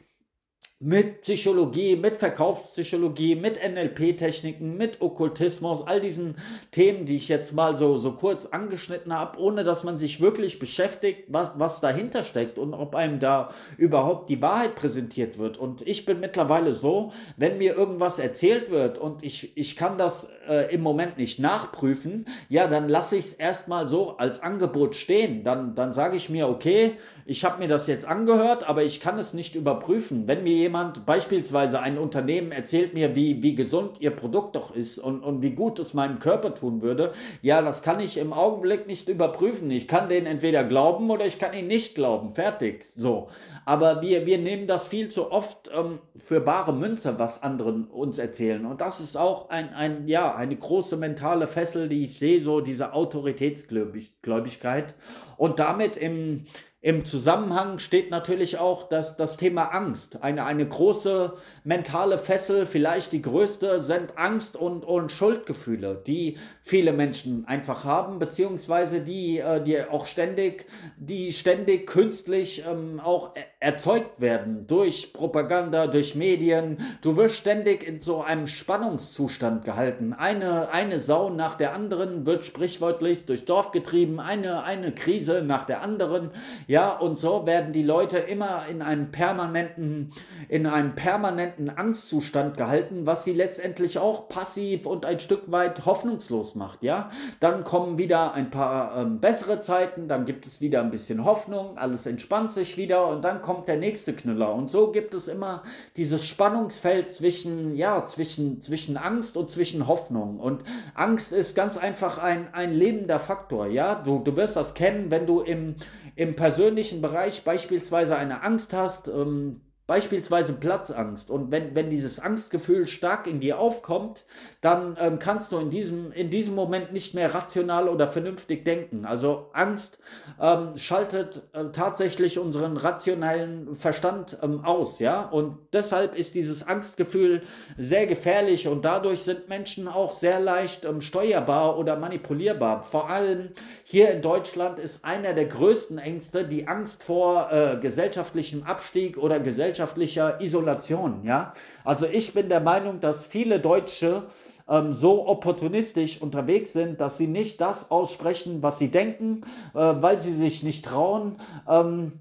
mit Psychologie, mit Verkaufspsychologie, mit NLP-Techniken, mit Okkultismus, all diesen Themen, die ich jetzt mal so, so kurz angeschnitten habe, ohne dass man sich wirklich beschäftigt, was, was dahinter steckt und ob einem da überhaupt die Wahrheit präsentiert wird. Und ich bin mittlerweile so, wenn mir irgendwas erzählt wird und ich, ich kann das äh, im Moment nicht nachprüfen, ja, dann lasse ich es erstmal so als Angebot stehen. Dann, dann sage ich mir, okay, ich habe mir das jetzt angehört, aber ich kann es nicht überprüfen. Wenn mir jemand, beispielsweise ein Unternehmen, erzählt mir, wie, wie gesund ihr Produkt doch ist und, und wie gut es meinem Körper tun würde, ja, das kann ich im Augenblick nicht überprüfen. Ich kann denen entweder glauben oder ich kann ihnen nicht glauben. Fertig. So. Aber wir, wir nehmen das viel zu oft ähm, für bare Münze, was anderen uns erzählen. Und das ist auch ein, ein, ja, eine große mentale Fessel, die ich sehe, so diese Autoritätsgläubigkeit. Und damit im, im Zusammenhang steht natürlich auch das, das Thema Angst. Eine, eine große mentale Fessel, vielleicht die größte, sind Angst und, und Schuldgefühle, die viele Menschen einfach haben, beziehungsweise die, äh, die auch ständig, die ständig künstlich ähm, auch e-, erzeugt werden durch Propaganda, durch Medien. Du wirst ständig in so einem Spannungszustand gehalten. Eine, eine Sau nach der anderen wird sprichwörtlich durchs Dorf getrieben, eine, eine Krise nach der anderen. Ja, und so werden die Leute immer in einem permanenten, in einem permanenten Angstzustand gehalten, was sie letztendlich auch passiv und ein Stück weit hoffnungslos macht. Ja, dann kommen wieder ein paar ähm, bessere Zeiten, dann gibt es wieder ein bisschen Hoffnung, alles entspannt sich wieder und dann kommt der nächste Knüller. Und so gibt es immer dieses Spannungsfeld zwischen, ja, zwischen, zwischen Angst und zwischen Hoffnung. Und Angst ist ganz einfach ein, ein lebender Faktor. Ja, du, du wirst das kennen, wenn du im, im persönlichen Bereich beispielsweise eine Angst hast, ähm, Beispielsweise Platzangst. Und wenn, wenn dieses Angstgefühl stark in dir aufkommt, dann ähm, kannst du in diesem, in diesem Moment nicht mehr rational oder vernünftig denken. Also Angst ähm, schaltet äh, tatsächlich unseren rationalen Verstand ähm, aus, ja. Und deshalb ist dieses Angstgefühl sehr gefährlich und dadurch sind Menschen auch sehr leicht ähm, steuerbar oder manipulierbar. Vor allem hier in Deutschland ist einer der größten Ängste die Angst vor äh, gesellschaftlichem Abstieg oder gesellschaftlichem gesellschaftlicher Isolation. Ja? Also ich bin der Meinung, dass viele Deutsche ähm, so opportunistisch unterwegs sind, dass sie nicht das aussprechen, was sie denken, äh, weil sie sich nicht trauen. Ähm,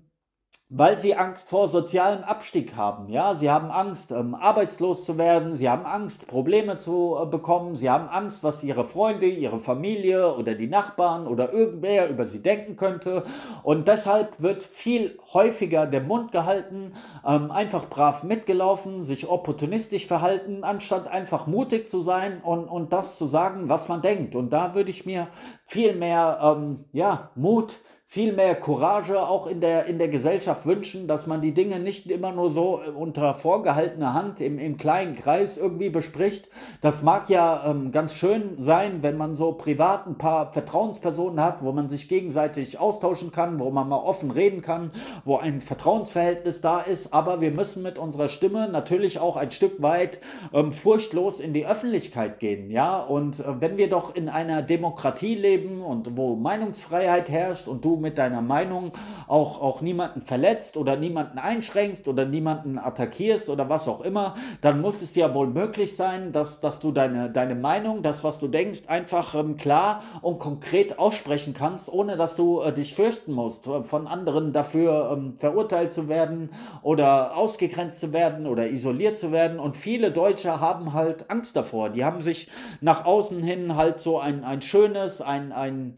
weil sie Angst vor sozialem Abstieg haben. Ja, sie haben Angst, ähm, arbeitslos zu werden, sie haben Angst, Probleme zu äh, bekommen, sie haben Angst, was ihre Freunde, ihre Familie oder die Nachbarn oder irgendwer über sie denken könnte. Und deshalb wird viel häufiger der Mund gehalten, ähm, einfach brav mitgelaufen, sich opportunistisch verhalten, anstatt einfach mutig zu sein und, und das zu sagen, was man denkt. Und da würde ich mir viel mehr ähm, ja, Mut viel mehr Courage auch in der, in der Gesellschaft wünschen, dass man die Dinge nicht immer nur so äh, unter vorgehaltener Hand im, im kleinen Kreis irgendwie bespricht. Das mag ja ähm, ganz schön sein, wenn man so privat ein paar Vertrauenspersonen hat, wo man sich gegenseitig austauschen kann, wo man mal offen reden kann, wo ein Vertrauensverhältnis da ist. Aber wir müssen mit unserer Stimme natürlich auch ein Stück weit ähm, furchtlos in die Öffentlichkeit gehen. Ja, und äh, wenn wir doch in einer Demokratie leben und wo Meinungsfreiheit herrscht und du mit deiner Meinung auch, auch niemanden verletzt oder niemanden einschränkst oder niemanden attackierst oder was auch immer, dann muss es ja wohl möglich sein, dass, dass du deine, deine Meinung, das, was du denkst, einfach ähm, klar und konkret aussprechen kannst, ohne dass du äh, dich fürchten musst, äh, von anderen dafür ähm, verurteilt zu werden oder ausgegrenzt zu werden oder isoliert zu werden. Und viele Deutsche haben halt Angst davor. Die haben sich nach außen hin halt so ein, ein schönes, ein, ein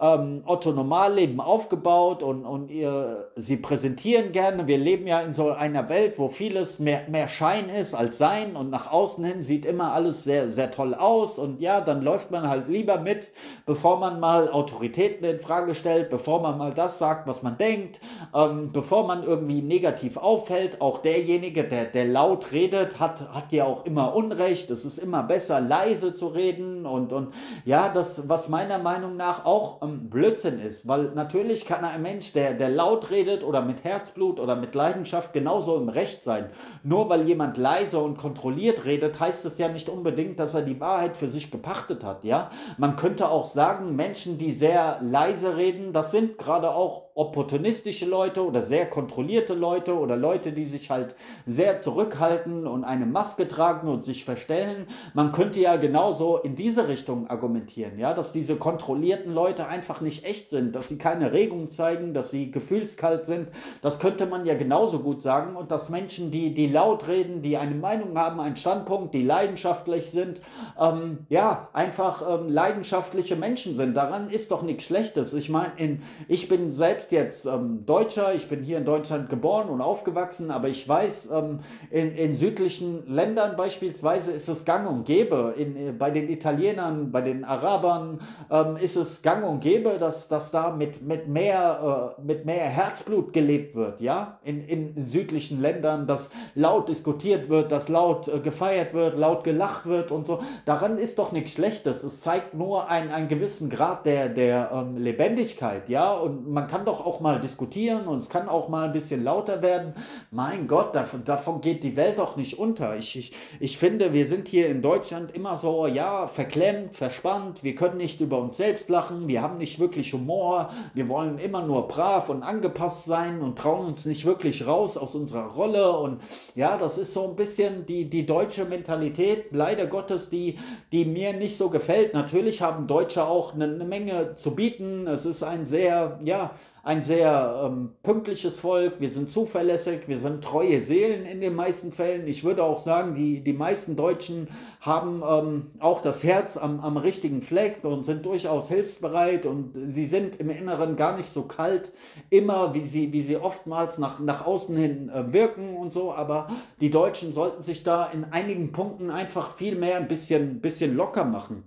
ähm, Otto Normalleben aufgebaut und, und ihr, sie präsentieren gerne. Wir leben ja in so einer Welt, wo vieles mehr, mehr Schein ist als Sein und nach außen hin sieht immer alles sehr, sehr toll aus und ja, dann läuft man halt lieber mit, bevor man mal Autoritäten in Frage stellt, bevor man mal das sagt, was man denkt, ähm, bevor man irgendwie negativ auffällt. Auch derjenige, der, der laut redet, hat, hat ja auch immer Unrecht. Es ist immer besser, leise zu reden und, und ja, das, was meiner Meinung nach auch ähm, Blödsinn ist. Weil natürlich kann ein Mensch, der, der laut redet oder mit Herzblut oder mit Leidenschaft genauso im Recht sein. Nur weil jemand leise und kontrolliert redet, heißt es ja nicht unbedingt, dass er die Wahrheit für sich gepachtet hat. Ja? Man könnte auch sagen, Menschen, die sehr leise reden, das sind gerade auch opportunistische Leute oder sehr kontrollierte Leute oder Leute, die sich halt sehr zurückhalten und eine Maske tragen und sich verstellen. Man könnte ja genauso in diese Richtung argumentieren, ja, dass diese kontrollierten Leute einfach nicht echt sind, dass sie keine Regung zeigen, dass sie gefühlskalt sind. Das könnte man ja genauso gut sagen und dass Menschen, die, die laut reden, die eine Meinung haben, einen Standpunkt, die leidenschaftlich sind, ähm, ja, einfach ähm, leidenschaftliche Menschen sind. Daran ist doch nichts Schlechtes. Ich meine, ich bin selbst selbst jetzt ähm, Deutscher, ich bin hier in Deutschland geboren und aufgewachsen, aber ich weiß, ähm, in, in, südlichen Ländern beispielsweise ist es gang und gäbe. In, äh, bei den Italienern, bei den Arabern ähm, ist es gang und gäbe, dass, dass da mit, mit, mehr, äh, mit mehr Herzblut gelebt wird, ja, in, in südlichen Ländern, dass laut diskutiert wird, dass laut äh, gefeiert wird, laut gelacht wird und so. Daran ist doch nichts Schlechtes. Es zeigt nur ein, einen gewissen Grad der, der ähm, Lebendigkeit, ja, und man kann doch doch auch mal diskutieren und es kann auch mal ein bisschen lauter werden. Mein Gott, davon, davon geht die Welt doch nicht unter. Ich, ich, ich finde, wir sind hier in Deutschland immer so, ja, verklemmt, verspannt. Wir können nicht über uns selbst lachen. Wir haben nicht wirklich Humor. Wir wollen immer nur brav und angepasst sein und trauen uns nicht wirklich raus aus unserer Rolle. Und ja, das ist so ein bisschen die, die deutsche Mentalität, leider Gottes, die, die mir nicht so gefällt. Natürlich haben Deutsche auch eine, eine Menge zu bieten. Es ist ein sehr, ja, ein sehr ähm, pünktliches Volk, wir sind zuverlässig, wir sind treue Seelen in den meisten Fällen. Ich würde auch sagen, die, die meisten Deutschen haben ähm, auch das Herz am, am richtigen Fleck und sind durchaus hilfsbereit und sie sind im Inneren gar nicht so kalt, immer wie sie, wie sie oftmals nach, nach außen hin äh, wirken und so. Aber die Deutschen sollten sich da in einigen Punkten einfach viel mehr ein bisschen, bisschen locker machen.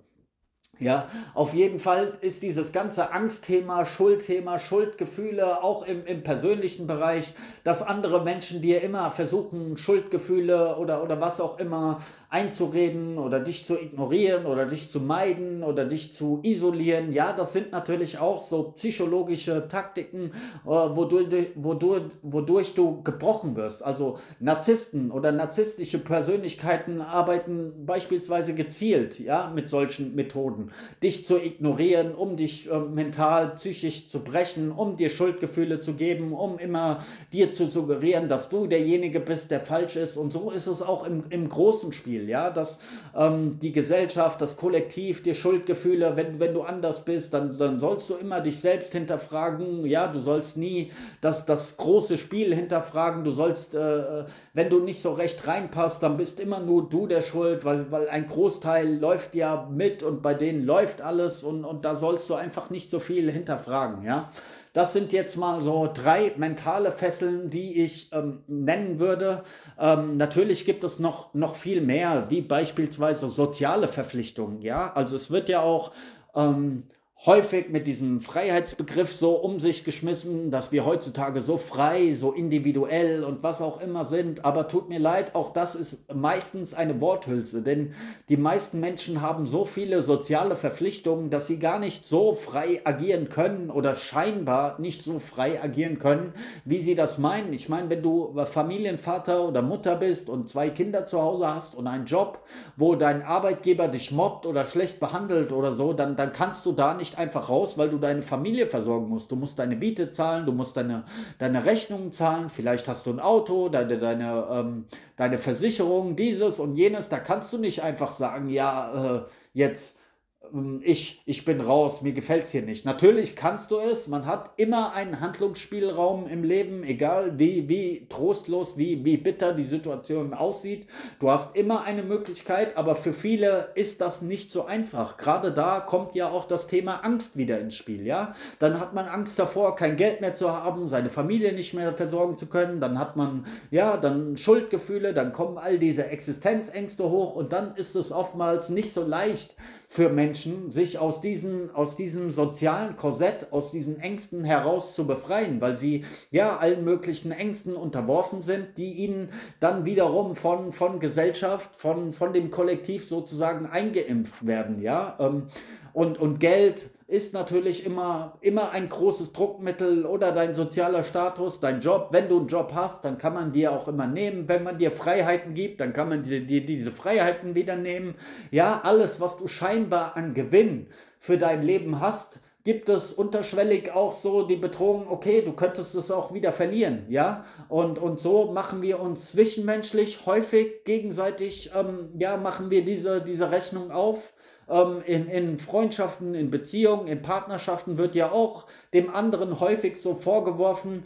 Ja, auf jeden Fall ist dieses ganze Angstthema, Schuldthema, Schuldgefühle auch im, im persönlichen Bereich, dass andere Menschen dir immer versuchen, Schuldgefühle oder, oder was auch immer einzureden oder dich zu ignorieren oder dich zu meiden oder dich zu isolieren. Ja, das sind natürlich auch so psychologische Taktiken, äh, wodurch, wodurch, wodurch du gebrochen wirst. Also Narzissten oder narzisstische Persönlichkeiten arbeiten beispielsweise gezielt ja, mit solchen Methoden. Dich zu ignorieren, um dich äh, mental, psychisch zu brechen, um dir Schuldgefühle zu geben, um immer dir zu suggerieren, dass du derjenige bist, der falsch ist. Und so ist es auch im, im großen Spiel. Spiel, ja, dass ähm, die Gesellschaft, das Kollektiv, die Schuldgefühle, wenn, wenn du anders bist, dann, dann sollst du immer dich selbst hinterfragen, ja, du sollst nie das, das große Spiel hinterfragen, du sollst, äh, wenn du nicht so recht reinpasst, dann bist immer nur du der Schuld, weil, weil ein Großteil läuft ja mit und bei denen läuft alles und, und da sollst du einfach nicht so viel hinterfragen, ja. Das sind jetzt mal so drei mentale Fesseln, die ich ähm, nennen würde. Ähm, natürlich gibt es noch, noch viel mehr, wie beispielsweise soziale Verpflichtungen. Ja, also es wird ja auch ähm, häufig mit diesem Freiheitsbegriff so um sich geschmissen, dass wir heutzutage so frei, so individuell und was auch immer sind. Aber tut mir leid, auch das ist meistens eine Worthülse, denn die meisten Menschen haben so viele soziale Verpflichtungen, dass sie gar nicht so frei agieren können oder scheinbar nicht so frei agieren können, wie sie das meinen. Ich meine, wenn du Familienvater oder Mutter bist und zwei Kinder zu Hause hast und einen Job, wo dein Arbeitgeber dich mobbt oder schlecht behandelt oder so, dann, dann kannst du da nicht nicht einfach raus, weil du deine Familie versorgen musst. Du musst deine Miete zahlen, du musst deine, deine Rechnungen zahlen, vielleicht hast du ein Auto, deine, deine, ähm, deine Versicherung, dieses und jenes. Da kannst du nicht einfach sagen, ja, äh, jetzt ich, ich bin raus, mir gefällt es hier nicht. Natürlich kannst du es, man hat immer einen Handlungsspielraum im Leben, egal wie, wie trostlos, wie, wie bitter die Situation aussieht. Du hast immer eine Möglichkeit, aber für viele ist das nicht so einfach. Gerade da kommt ja auch das Thema Angst wieder ins Spiel, ja. Dann hat man Angst davor, kein Geld mehr zu haben, seine Familie nicht mehr versorgen zu können, dann hat man, ja, dann Schuldgefühle, dann kommen all diese Existenzängste hoch und dann ist es oftmals nicht so leicht für Menschen, sich aus, diesen, aus diesem sozialen Korsett, aus diesen Ängsten heraus zu befreien, weil sie ja allen möglichen Ängsten unterworfen sind, die ihnen dann wiederum von, von Gesellschaft, von, von dem Kollektiv sozusagen eingeimpft werden. Ja? Ähm, und, und Geld ist natürlich immer, immer ein großes Druckmittel oder dein sozialer Status, dein Job. Wenn du einen Job hast, dann kann man dir auch immer nehmen. Wenn man dir Freiheiten gibt, dann kann man dir, dir diese Freiheiten wieder nehmen. Ja, alles, was du scheinbar an Gewinn für dein Leben hast, gibt es unterschwellig auch so die Bedrohung, okay, du könntest es auch wieder verlieren, ja? Und, und so machen wir uns zwischenmenschlich häufig gegenseitig, ähm, ja, machen wir diese, diese Rechnung auf ähm, in, in Freundschaften, in Beziehungen, in Partnerschaften wird ja auch dem anderen häufig so vorgeworfen,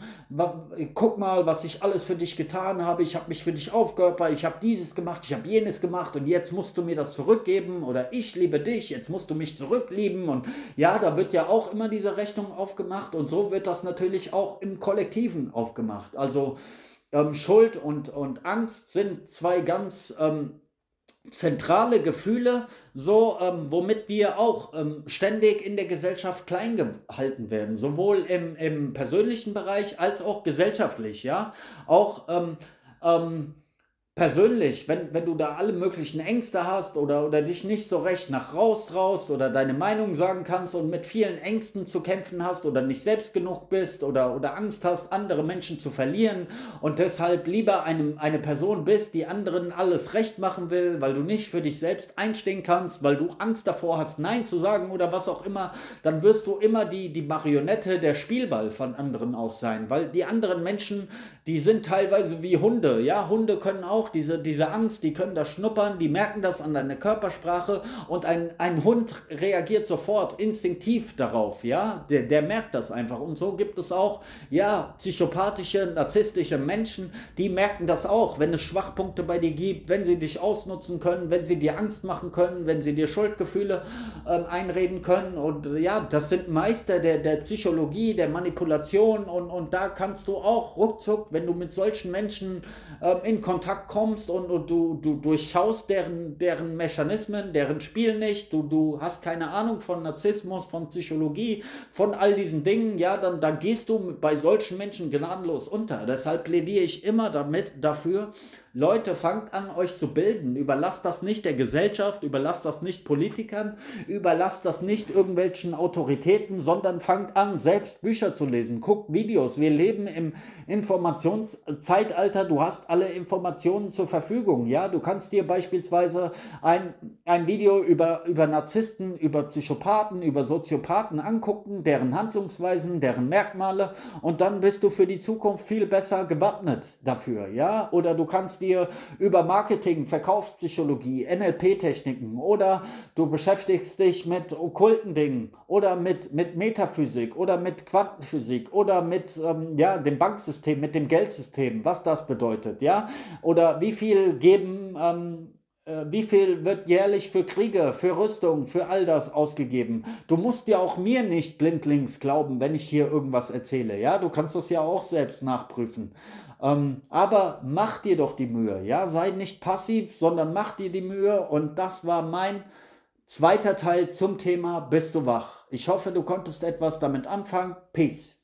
guck mal, was ich alles für dich getan habe, ich habe mich für dich aufgeopfert, ich habe dieses gemacht, ich habe jenes gemacht. Und jetzt musst du mir das zurückgeben. Oder ich liebe dich, jetzt musst du mich zurücklieben. Und ja, da wird ja auch immer diese Rechnung aufgemacht. Und so wird das natürlich auch im Kollektiven aufgemacht. Also ähm, Schuld und, und Angst sind zwei ganz ähm, zentrale Gefühle, so ähm, womit wir auch ähm, ständig in der Gesellschaft klein gehalten werden, sowohl im, im persönlichen Bereich als auch gesellschaftlich, ja. Auch ähm, ähm persönlich, wenn, wenn du da alle möglichen Ängste hast oder, oder dich nicht so recht nach raus traust oder deine Meinung sagen kannst und mit vielen Ängsten zu kämpfen hast oder nicht selbst genug bist oder, oder Angst hast, andere Menschen zu verlieren und deshalb lieber einem, eine Person bist, die anderen alles recht machen will, weil du nicht für dich selbst einstehen kannst, weil du Angst davor hast, Nein zu sagen oder was auch immer, dann wirst du immer die, die Marionette, der Spielball von anderen auch sein, weil die anderen Menschen, die sind teilweise wie Hunde, ja, Hunde können auch auch diese, diese Angst, die können das schnuppern, die merken das an deiner Körpersprache und ein, ein Hund reagiert sofort instinktiv darauf, ja, der, der merkt das einfach. Und so gibt es auch, ja, psychopathische, narzisstische Menschen, die merken das auch, wenn es Schwachpunkte bei dir gibt, wenn sie dich ausnutzen können, wenn sie dir Angst machen können, wenn sie dir Schuldgefühle ähm, einreden können. Und ja, das sind Meister der, der Psychologie, der Manipulation. Und, und da kannst du auch ruckzuck, wenn du mit solchen Menschen ähm, in Kontakt kommst, kommst und, und du, du durchschaust deren, deren Mechanismen, deren Spiel nicht, du, du hast keine Ahnung von Narzissmus, von Psychologie, von all diesen Dingen, ja, dann, dann gehst du bei solchen Menschen gnadenlos unter. Deshalb plädiere ich immer damit dafür, Leute, fangt an, euch zu bilden. Überlasst das nicht der Gesellschaft, überlasst das nicht Politikern, überlasst das nicht irgendwelchen Autoritäten, sondern fangt an, selbst Bücher zu lesen. Guckt Videos. Wir leben im Informationszeitalter. Du hast alle Informationen zur Verfügung. Ja, du kannst dir beispielsweise ein, ein Video über, über Narzissten, über Psychopathen, über Soziopathen angucken, deren Handlungsweisen, deren Merkmale und dann bist du für die Zukunft viel besser gewappnet dafür. Ja, oder du kannst dir dir über Marketing, Verkaufspsychologie, NLP-Techniken oder du beschäftigst dich mit okkulten Dingen oder mit, mit Metaphysik oder mit Quantenphysik oder mit ähm, ja, dem Banksystem, mit dem Geldsystem, was das bedeutet, ja? Oder wie viel geben ähm, äh, wie viel wird jährlich für Kriege, für Rüstung, für all das ausgegeben? Du musst ja auch mir nicht blindlings glauben, wenn ich hier irgendwas erzähle. Ja, du kannst das ja auch selbst nachprüfen. Ähm, aber mach dir doch die Mühe. Ja, sei nicht passiv, sondern mach dir die Mühe. Und das war mein zweiter Teil zum Thema Bist du wach? Ich hoffe, du konntest etwas damit anfangen. Peace.